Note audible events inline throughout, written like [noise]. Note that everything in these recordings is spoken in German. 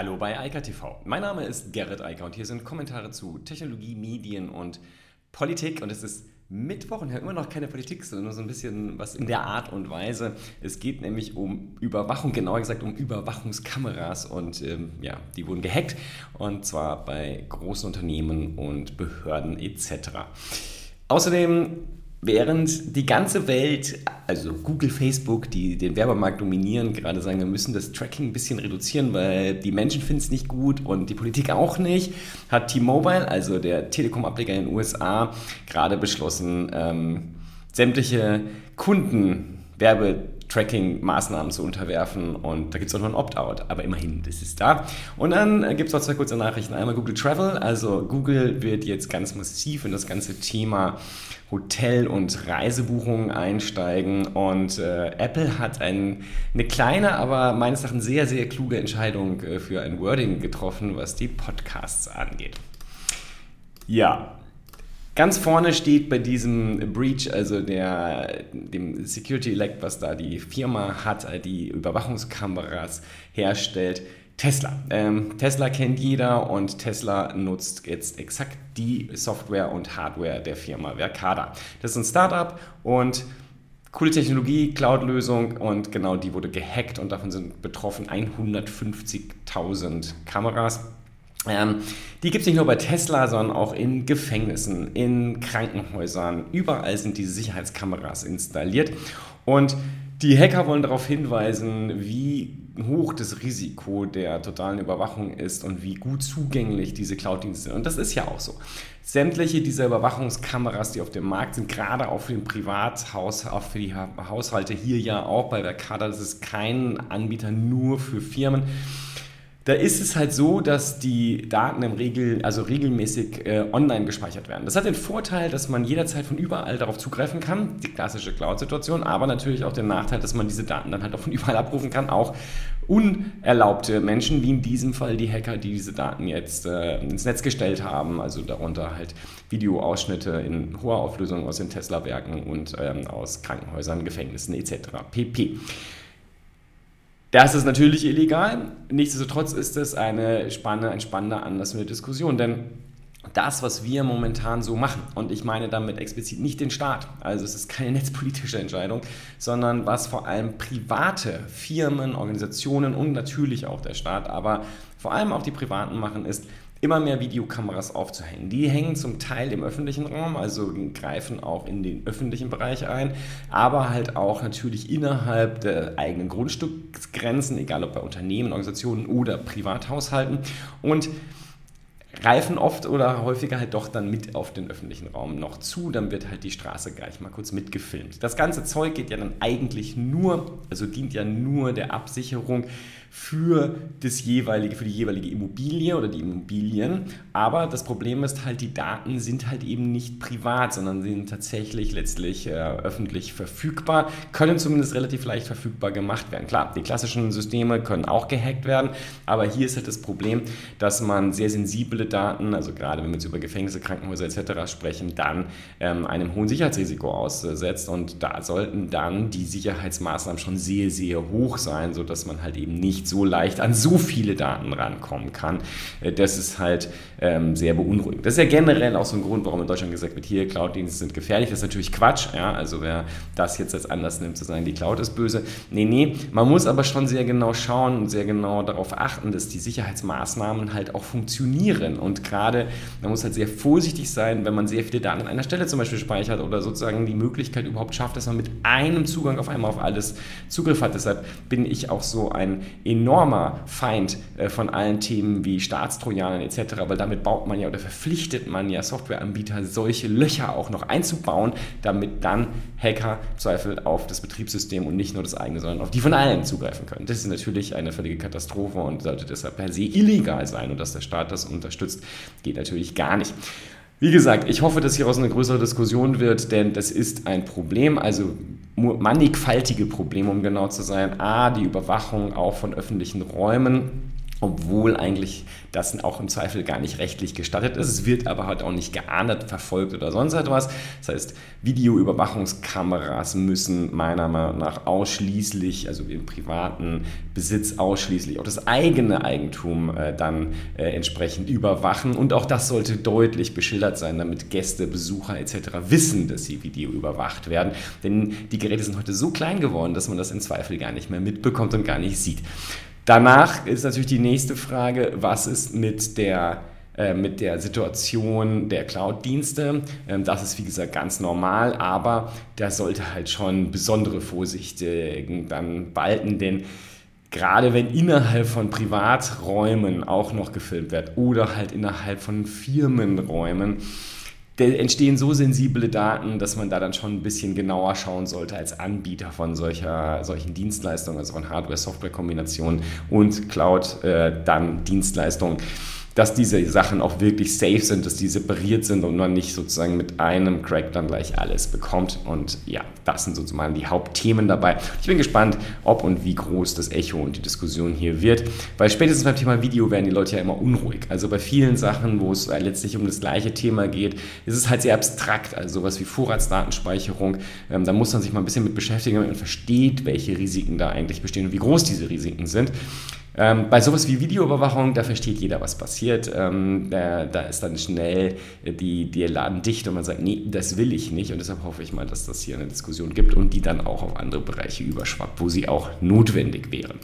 Hallo bei Eika TV. Mein Name ist Gerrit Eiker und hier sind Kommentare zu Technologie, Medien und Politik. Und es ist Mittwoch und haben immer noch keine Politik, sondern nur so ein bisschen was in der Art und Weise. Es geht nämlich um Überwachung, genauer gesagt um Überwachungskameras und ähm, ja, die wurden gehackt und zwar bei großen Unternehmen und Behörden etc. Außerdem Während die ganze Welt, also Google, Facebook, die den Werbemarkt dominieren, gerade sagen, wir müssen das Tracking ein bisschen reduzieren, weil die Menschen finden es nicht gut und die Politik auch nicht, hat T-Mobile, also der Telekom-Ableger in den USA, gerade beschlossen, ähm, sämtliche Kunden Werbe Tracking-Maßnahmen zu unterwerfen und da gibt es auch noch ein Opt-out, aber immerhin, das ist da. Und dann gibt es noch zwei kurze Nachrichten. Einmal Google Travel, also Google wird jetzt ganz massiv in das ganze Thema Hotel- und Reisebuchungen einsteigen und äh, Apple hat ein, eine kleine, aber meines Erachtens sehr, sehr kluge Entscheidung äh, für ein Wording getroffen, was die Podcasts angeht. Ja, Ganz vorne steht bei diesem Breach, also der, dem Security Elect, was da die Firma hat, die Überwachungskameras herstellt, Tesla. Ähm, Tesla kennt jeder und Tesla nutzt jetzt exakt die Software und Hardware der Firma Verkada. Das ist ein Startup und coole Technologie, Cloud-Lösung und genau die wurde gehackt und davon sind betroffen 150.000 Kameras. Ähm, die gibt es nicht nur bei Tesla, sondern auch in Gefängnissen, in Krankenhäusern. Überall sind diese Sicherheitskameras installiert. Und die Hacker wollen darauf hinweisen, wie hoch das Risiko der totalen Überwachung ist und wie gut zugänglich diese Cloud-Dienste sind. Und das ist ja auch so. Sämtliche dieser Überwachungskameras, die auf dem Markt sind, gerade auch für den Privathaus, auch für die Haushalte hier ja auch bei der Verkada, das ist kein Anbieter nur für Firmen da ist es halt so, dass die Daten im Regel, also regelmäßig äh, online gespeichert werden. Das hat den Vorteil, dass man jederzeit von überall darauf zugreifen kann, die klassische Cloud-Situation, aber natürlich auch den Nachteil, dass man diese Daten dann halt auch von [laughs] überall abrufen kann, auch unerlaubte Menschen, wie in diesem Fall die Hacker, die diese Daten jetzt äh, ins Netz gestellt haben, also darunter halt Videoausschnitte in hoher Auflösung aus den Tesla-Werken und ähm, aus Krankenhäusern, Gefängnissen etc. pp. Das ist natürlich illegal. Nichtsdestotrotz ist es eine spannende, ein spannender Anlass für eine Diskussion, denn das, was wir momentan so machen, und ich meine damit explizit nicht den Staat, also es ist keine [laughs] netzpolitische Entscheidung, sondern was vor allem private Firmen, Organisationen und natürlich auch der Staat, aber vor allem auch die Privaten machen, ist, immer mehr Videokameras aufzuhängen. Die hängen zum Teil im öffentlichen Raum, also greifen auch in den öffentlichen Bereich ein, aber halt auch natürlich innerhalb der eigenen Grundstücksgrenzen, egal ob bei Unternehmen, Organisationen oder Privathaushalten. Und greifen oft oder häufiger halt doch dann mit auf den öffentlichen Raum noch zu. Dann wird halt die Straße gleich mal kurz mitgefilmt. Das ganze Zeug geht ja dann eigentlich nur, also dient ja nur der Absicherung für das jeweilige, für die jeweilige Immobilie oder die Immobilien. Aber das Problem ist halt, die Daten sind halt eben nicht privat, sondern sind tatsächlich letztlich äh, öffentlich verfügbar, können zumindest relativ leicht verfügbar gemacht werden. Klar, die klassischen Systeme können auch gehackt werden, aber hier ist halt das Problem, dass man sehr sensible Daten, also gerade wenn wir jetzt über Gefängnisse, Krankenhäuser etc. sprechen, dann ähm, einem hohen Sicherheitsrisiko aussetzt und da sollten dann die Sicherheitsmaßnahmen schon sehr, sehr hoch sein, sodass man halt eben nicht nicht so leicht an so viele Daten rankommen kann. Äh, das ist halt ähm, sehr beunruhigend. Das ist ja generell auch so ein Grund, warum in Deutschland gesagt wird, hier Cloud-Dienste sind gefährlich. Das ist natürlich Quatsch. Ja? Also wer das jetzt als Anlass nimmt, zu sagen, die Cloud ist böse. Nee, nee. Man muss aber schon sehr genau schauen und sehr genau darauf achten, dass die Sicherheitsmaßnahmen halt auch funktionieren. Und gerade, man muss halt sehr vorsichtig sein, wenn man sehr viele Daten an einer Stelle zum Beispiel speichert oder sozusagen die Möglichkeit überhaupt schafft, dass man mit einem Zugang auf einmal auf alles Zugriff hat. Deshalb bin ich auch so ein enormer Feind äh, von allen Themen wie Staatstrojanern etc., weil damit baut man ja oder verpflichtet man ja Softwareanbieter, solche Löcher auch noch einzubauen, damit dann Hacker Zweifel auf das Betriebssystem und nicht nur das eigene, sondern auf die von allen zugreifen können. Das ist natürlich eine völlige Katastrophe und sollte deshalb per se illegal sein und dass der Staat das unterstützt, geht natürlich gar nicht. Wie gesagt, ich hoffe, dass hieraus eine größere Diskussion wird, denn das ist ein Problem, also mannigfaltige Probleme, um genau zu sein. A, die Überwachung auch von öffentlichen Räumen obwohl eigentlich das auch im Zweifel gar nicht rechtlich gestattet ist. Es wird aber halt auch nicht geahndet, verfolgt oder sonst etwas. Das heißt, Videoüberwachungskameras müssen meiner Meinung nach ausschließlich, also im privaten Besitz ausschließlich auch das eigene Eigentum äh, dann äh, entsprechend überwachen. Und auch das sollte deutlich beschildert sein, damit Gäste, Besucher etc. wissen, dass sie Video überwacht werden. Denn die Geräte sind heute so klein geworden, dass man das im Zweifel gar nicht mehr mitbekommt und gar nicht sieht. Danach ist natürlich die nächste Frage, was ist mit der äh, mit der Situation der Cloud-Dienste. Ähm, das ist wie gesagt ganz normal, aber da sollte halt schon besondere Vorsicht dann walten, denn gerade wenn innerhalb von Privaträumen auch noch gefilmt wird oder halt innerhalb von Firmenräumen, entstehen so sensible Daten, dass man da dann schon ein bisschen genauer schauen sollte als Anbieter von solcher, solchen Dienstleistungen, also von Hardware-Software-Kombinationen und Cloud, äh, dann Dienstleistungen dass diese Sachen auch wirklich safe sind, dass die separiert sind und man nicht sozusagen mit einem Crack dann gleich alles bekommt. Und ja, das sind sozusagen die Hauptthemen dabei. Ich bin gespannt, ob und wie groß das Echo und die Diskussion hier wird, weil spätestens beim Thema Video werden die Leute ja immer unruhig. Also bei vielen Sachen, wo es letztlich um das gleiche Thema geht, ist es halt sehr abstrakt. Also sowas wie Vorratsdatenspeicherung, ähm, da muss man sich mal ein bisschen mit beschäftigen, damit man versteht, welche Risiken da eigentlich bestehen und wie groß diese Risiken sind. Ähm, bei sowas wie Videoüberwachung, da versteht jeder, was passiert. Ähm, da, da, ist dann schnell die, die Laden dicht und man sagt, nee, das will ich nicht. Und deshalb hoffe ich mal, dass das hier eine Diskussion gibt und die dann auch auf andere Bereiche überschwappt, wo sie auch notwendig wären.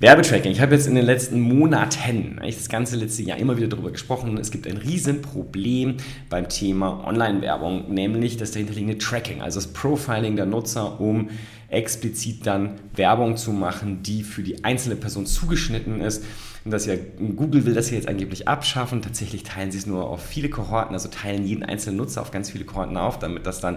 Werbetracking. Ich habe jetzt in den letzten Monaten, das ganze letzte Jahr immer wieder darüber gesprochen, es gibt ein Riesenproblem beim Thema Online-Werbung, nämlich das dahinterliegende Tracking, also das Profiling der Nutzer, um explizit dann Werbung zu machen, die für die einzelne Person zugeschnitten ist. Und das ja, Google will das hier jetzt angeblich abschaffen. Tatsächlich teilen sie es nur auf viele Kohorten, also teilen jeden einzelnen Nutzer auf ganz viele Kohorten auf, damit das dann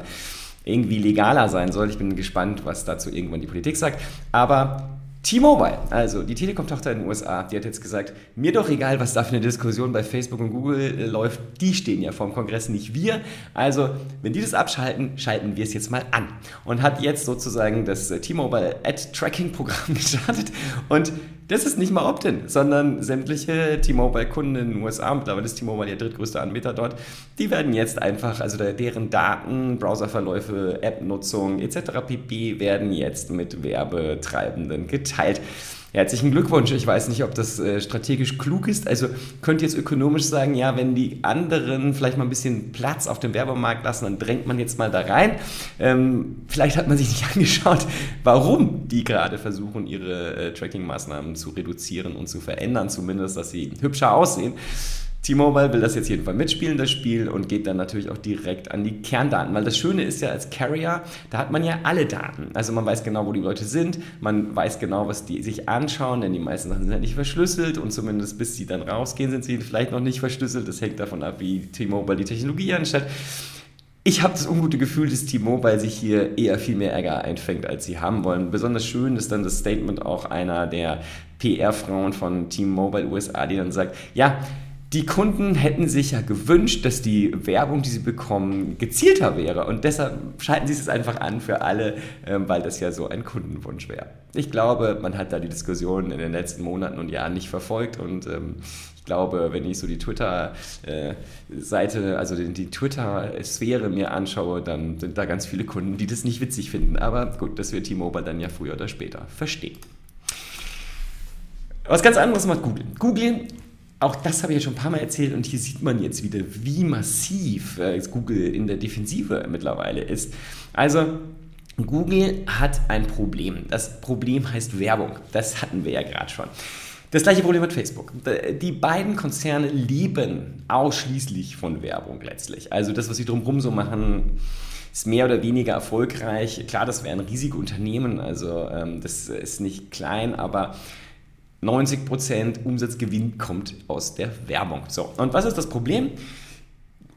irgendwie legaler sein soll. Ich bin gespannt, was dazu irgendwann die Politik sagt. Aber T-Mobile, also die Telekom-Tochter in den USA, die hat jetzt gesagt, mir doch egal, was da für eine Diskussion bei Facebook und Google äh, läuft, die stehen ja vor dem Kongress, nicht wir. Also, wenn die das abschalten, schalten wir es jetzt mal an. Und hat jetzt sozusagen das äh, T-Mobile Ad-Tracking-Programm [laughs] gestartet und das ist nicht mal Opt-in, sondern sämtliche T-Mobile-Kunden in den USA, mittlerweile ist T-Mobile der drittgrößte Anbieter dort, die werden jetzt einfach, also deren Daten, Browserverläufe, App-Nutzung etc. pp. werden jetzt mit Werbetreibenden geteilt. Herzlichen Glückwunsch. Ich weiß nicht, ob das äh, strategisch klug ist. Also könnt ihr jetzt ökonomisch sagen, ja, wenn die anderen vielleicht mal ein bisschen Platz auf dem Werbemarkt lassen, dann drängt man jetzt mal da rein. Ähm, vielleicht hat man sich nicht [laughs] angeschaut, warum die gerade versuchen, ihre äh, Tracking-Maßnahmen zu reduzieren und zu verändern, zumindest, dass sie hübscher aussehen. T-Mobile will das jetzt jedenfalls mitspielen, das Spiel, und geht dann natürlich auch direkt an die Kerndaten. Weil das Schöne ist ja als Carrier, da hat man ja alle Daten. Also man weiß genau, wo die Leute sind, man weiß genau, was die sich anschauen, denn die meisten Sachen sind ja nicht verschlüsselt und zumindest bis sie dann rausgehen, sind sie vielleicht noch nicht verschlüsselt. Das hängt davon ab, wie T-Mobile die Technologie anstellt. Ich habe das ungute Gefühl, dass T-Mobile sich hier eher viel mehr Ärger einfängt, als sie haben wollen. Besonders schön ist dann das Statement auch einer der PR-Frauen von T-Mobile USA, die dann sagt, ja, die Kunden hätten sich ja gewünscht, dass die Werbung, die sie bekommen, gezielter wäre. Und deshalb schalten sie es einfach an für alle, ähm, weil das ja so ein Kundenwunsch wäre. Ich glaube, man hat da die Diskussion in den letzten Monaten und Jahren nicht verfolgt. Und ähm, ich glaube, wenn ich so die Twitter-Seite, äh, also die Twitter-Sphäre mir anschaue, dann sind da ganz viele Kunden, die das nicht witzig finden. Aber gut, das wird T-Mobile dann ja früher oder später verstehen. Was ganz anderes macht Google. Google auch das habe ich ja schon ein paar Mal erzählt und hier sieht man jetzt wieder, wie massiv äh, Google in der Defensive mittlerweile ist. Also Google hat ein Problem. Das Problem heißt Werbung. Das hatten wir ja gerade schon. Das gleiche Problem hat Facebook. Die beiden Konzerne leben ausschließlich von Werbung letztlich. Also das, was sie drumherum so machen, ist mehr oder weniger erfolgreich. Klar, das wäre ein riesiges Unternehmen, also ähm, das ist nicht klein, aber 90% Umsatzgewinn kommt aus der Werbung. So, und was ist das Problem?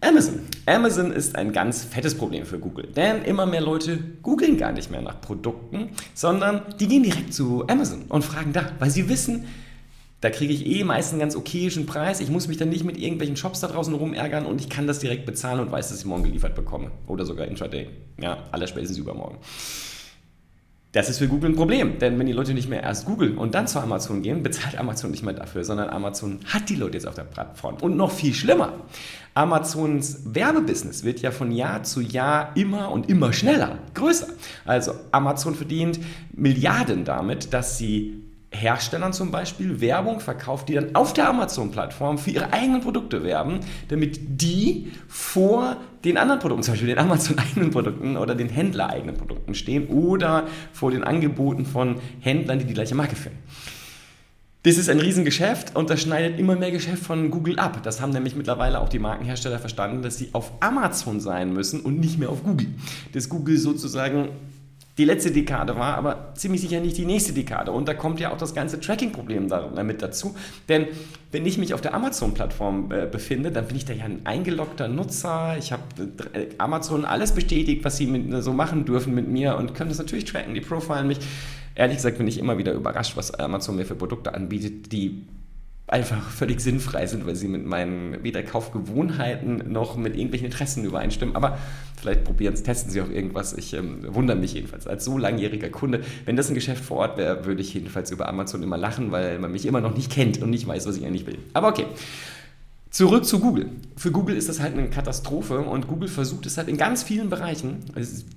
Amazon. Amazon ist ein ganz fettes Problem für Google, denn immer mehr Leute googeln gar nicht mehr nach Produkten, sondern die gehen direkt zu Amazon und fragen da, weil sie wissen, da kriege ich eh meist einen ganz okayischen Preis. Ich muss mich dann nicht mit irgendwelchen Shops da draußen rumärgern und ich kann das direkt bezahlen und weiß, dass ich morgen geliefert bekomme. Oder sogar intraday. Ja, aller spätestens übermorgen. Das ist für Google ein Problem, denn wenn die Leute nicht mehr erst googeln und dann zu Amazon gehen, bezahlt Amazon nicht mehr dafür, sondern Amazon hat die Leute jetzt auf der Plattform. Und noch viel schlimmer, Amazons Werbebusiness wird ja von Jahr zu Jahr immer und immer schneller, größer. Also Amazon verdient Milliarden damit, dass sie Herstellern zum Beispiel Werbung verkauft, die dann auf der Amazon-Plattform für ihre eigenen Produkte werben, damit die vor den anderen Produkten, zum Beispiel den Amazon-eigenen Produkten oder den Händler-eigenen Produkten stehen oder vor den Angeboten von Händlern, die die gleiche Marke führen. Das ist ein Riesengeschäft und das schneidet immer mehr Geschäft von Google ab. Das haben nämlich mittlerweile auch die Markenhersteller verstanden, dass sie auf Amazon sein müssen und nicht mehr auf Google. Dass Google sozusagen die letzte Dekade war, aber ziemlich sicher nicht die nächste Dekade. Und da kommt ja auch das ganze Tracking-Problem damit dazu. Denn wenn ich mich auf der Amazon-Plattform äh, befinde, dann bin ich da ja ein eingeloggter Nutzer. Ich habe äh, Amazon alles bestätigt, was sie mit, so machen dürfen mit mir und können das natürlich tracken. Die profilen mich. Ehrlich gesagt bin ich immer wieder überrascht, was Amazon mir für Produkte anbietet, die einfach völlig sinnfrei sind, weil sie mit meinen weder Kaufgewohnheiten noch mit irgendwelchen Interessen übereinstimmen. Aber vielleicht probieren es, testen sie auch irgendwas. Ich ähm, wundere mich jedenfalls. Als so langjähriger Kunde, wenn das ein Geschäft vor Ort wäre, würde ich jedenfalls über Amazon immer lachen, weil man mich immer noch nicht kennt und nicht weiß, was ich eigentlich will. Aber okay. Zurück zu Google. Für Google ist das halt eine Katastrophe und Google versucht es halt in ganz vielen Bereichen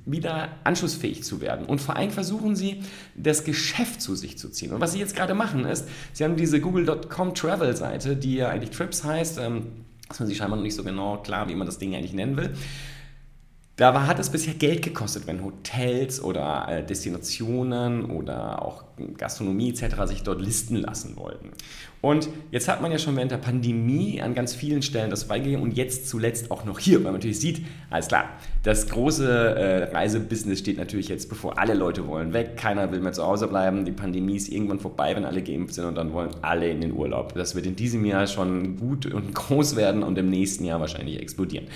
wieder anschlussfähig zu werden. Und vor allem versuchen sie, das Geschäft zu sich zu ziehen. Und was sie jetzt gerade machen ist, sie haben diese Google.com Travel Seite, die ja eigentlich Trips heißt. Ähm, ist man sich scheinbar noch nicht so genau klar, wie man das Ding eigentlich nennen will. Da hat es bisher Geld gekostet, wenn Hotels oder äh, Destinationen oder auch Gastronomie etc. sich dort listen lassen wollten. Und jetzt hat man ja schon während der Pandemie an ganz vielen Stellen das freigegeben und jetzt zuletzt auch noch hier, weil man natürlich sieht, alles klar, das große äh, Reisebusiness steht natürlich jetzt bevor. Alle Leute wollen weg, keiner will mehr zu Hause bleiben, die Pandemie ist irgendwann vorbei, wenn alle geimpft sind und dann wollen alle in den Urlaub. Das wird in diesem Jahr schon gut und [laughs] groß werden und im nächsten Jahr wahrscheinlich explodieren.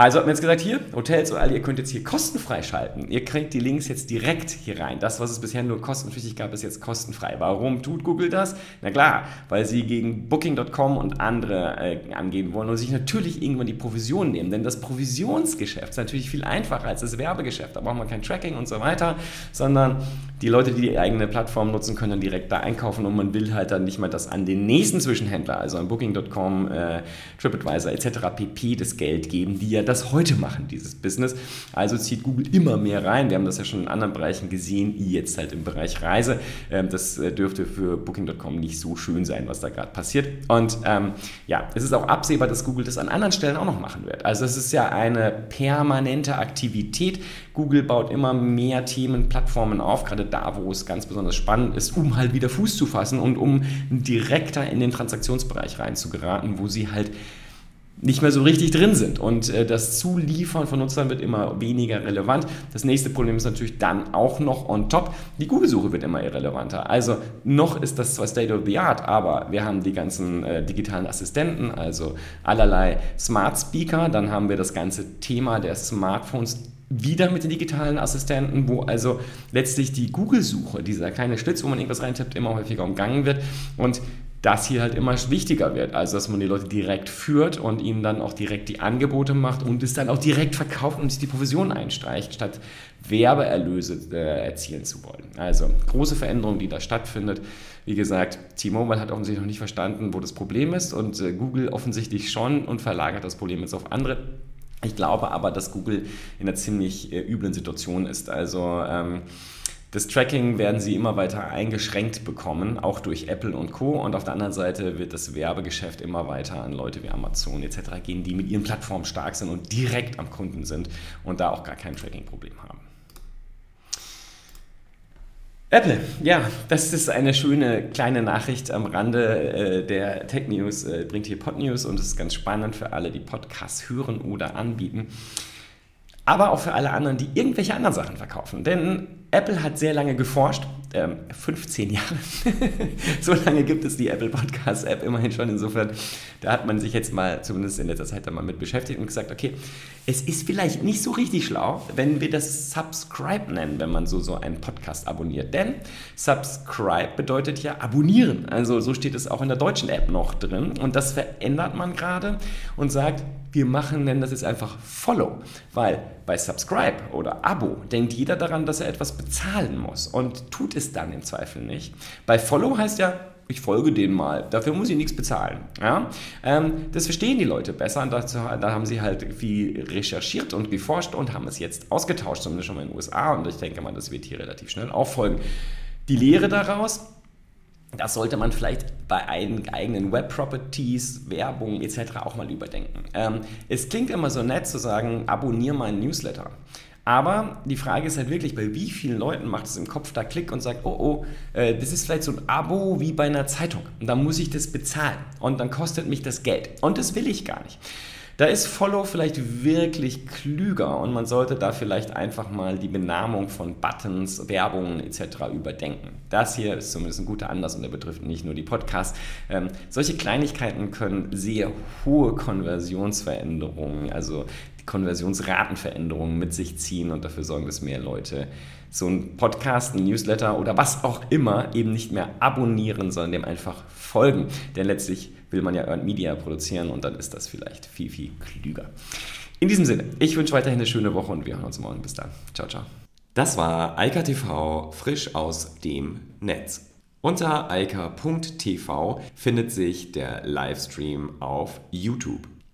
Also hat man jetzt gesagt, hier, Hotels und all, ihr könnt jetzt hier kostenfrei schalten. Ihr kriegt die Links jetzt direkt hier rein. Das, was es bisher nur kostenpflichtig gab, ist jetzt kostenfrei. Warum tut Google das? Na klar, weil sie gegen Booking.com und andere äh, angehen wollen und sich natürlich irgendwann die Provision nehmen. Denn das Provisionsgeschäft ist natürlich viel einfacher als das Werbegeschäft. Da braucht man kein Tracking und so weiter, sondern die Leute, die die eigene Plattform nutzen, können dann direkt da einkaufen und man will halt dann nicht mal, dass an den nächsten Zwischenhändler, also an Booking.com, äh, TripAdvisor etc. pp. das Geld geben, die ja das heute machen, dieses Business. Also zieht Google immer mehr rein. Wir haben das ja schon in anderen Bereichen gesehen, jetzt halt im Bereich Reise. Ähm, das äh, dürfte für Booking.com nicht so schön sein, was da gerade passiert. Und ähm, ja, es ist auch absehbar, dass Google das an anderen Stellen auch noch machen wird. Also es ist ja eine permanente Aktivität. Google baut immer mehr Themen, Plattformen auf, gerade da, wo es ganz besonders spannend ist, um halt wieder Fuß zu fassen und um direkter in den Transaktionsbereich reinzugeraten, wo sie halt nicht mehr so richtig drin sind. Und äh, das Zuliefern von Nutzern wird immer weniger relevant. Das nächste Problem ist natürlich dann auch noch on top, die Google-Suche wird immer irrelevanter. Also noch ist das zwar State of the Art, aber wir haben die ganzen äh, digitalen Assistenten, also allerlei Smart Speaker, dann haben wir das ganze Thema der Smartphones wieder mit den digitalen Assistenten, wo also letztlich die Google-Suche, dieser kleine Schlitz, wo man irgendwas reintippt, immer häufiger umgangen wird. Und das hier halt immer wichtiger wird. Also, dass man die Leute direkt führt und ihnen dann auch direkt die Angebote macht und es dann auch direkt verkauft und sich die Provision einstreicht, statt Werbeerlöse äh, erzielen zu wollen. Also, große Veränderung, die da stattfindet. Wie gesagt, T-Mobile hat offensichtlich noch nicht verstanden, wo das Problem ist und äh, Google offensichtlich schon und verlagert das Problem jetzt auf andere. Ich glaube aber, dass Google in einer ziemlich äh, üblen Situation ist. Also, ähm, das Tracking werden sie immer weiter eingeschränkt bekommen, auch durch Apple und Co. Und auf der anderen Seite wird das Werbegeschäft immer weiter an Leute wie Amazon etc. gehen, die mit ihren Plattformen stark sind und direkt am Kunden sind und da auch gar kein Tracking-Problem haben. Apple, ja, das ist eine schöne kleine Nachricht am Rande äh, der Tech News, äh, bringt hier Pod News und es ist ganz spannend für alle, die Podcasts hören oder anbieten aber auch für alle anderen, die irgendwelche anderen Sachen verkaufen. Denn Apple hat sehr lange geforscht, ähm, 15 Jahre. [laughs] so lange gibt es die Apple Podcast App immerhin schon. Insofern, da hat man sich jetzt mal, zumindest in letzter Zeit, mal mit beschäftigt und gesagt, okay, es ist vielleicht nicht so richtig schlau, wenn wir das Subscribe nennen, wenn man so, so einen Podcast abonniert. Denn Subscribe bedeutet ja abonnieren. Also so steht es auch in der deutschen App noch drin. Und das verändert man gerade und sagt, wir machen, nennen das jetzt einfach Follow. Weil bei Subscribe oder Abo denkt jeder daran, dass er etwas bezahlen muss und tut es dann im Zweifel nicht. Bei Follow heißt ja, ich folge denen mal, dafür muss ich nichts bezahlen. Ja? Ähm, das verstehen die Leute besser und dazu, da haben sie halt viel recherchiert und geforscht und haben es jetzt ausgetauscht, zumindest schon mal in den USA und ich denke mal, das wird hier relativ schnell auffolgen. Die Lehre daraus, das sollte man vielleicht bei eigenen Web-Properties, Werbung etc. auch mal überdenken. Ähm, es klingt immer so nett zu sagen, abonniere meinen Newsletter. Aber die Frage ist halt wirklich, bei wie vielen Leuten macht es im Kopf da Klick und sagt, oh oh, äh, das ist vielleicht so ein Abo wie bei einer Zeitung. Und dann muss ich das bezahlen. Und dann kostet mich das Geld. Und das will ich gar nicht. Da ist Follow vielleicht wirklich klüger und man sollte da vielleicht einfach mal die Benamung von Buttons, Werbungen etc. überdenken. Das hier ist zumindest ein guter Anlass und der betrifft nicht nur die Podcasts. Ähm, solche Kleinigkeiten können sehr hohe Konversionsveränderungen, also Konversionsratenveränderungen mit sich ziehen und dafür sorgen, dass mehr Leute so einen Podcast, einen Newsletter oder was auch immer eben nicht mehr abonnieren, sondern dem einfach folgen. Denn letztlich will man ja Earned Media produzieren und dann ist das vielleicht viel, viel klüger. In diesem Sinne, ich wünsche weiterhin eine schöne Woche und wir hören uns morgen. Bis dann. Ciao, ciao. Das war Eika TV frisch aus dem Netz. Unter eika.tv findet sich der Livestream auf YouTube.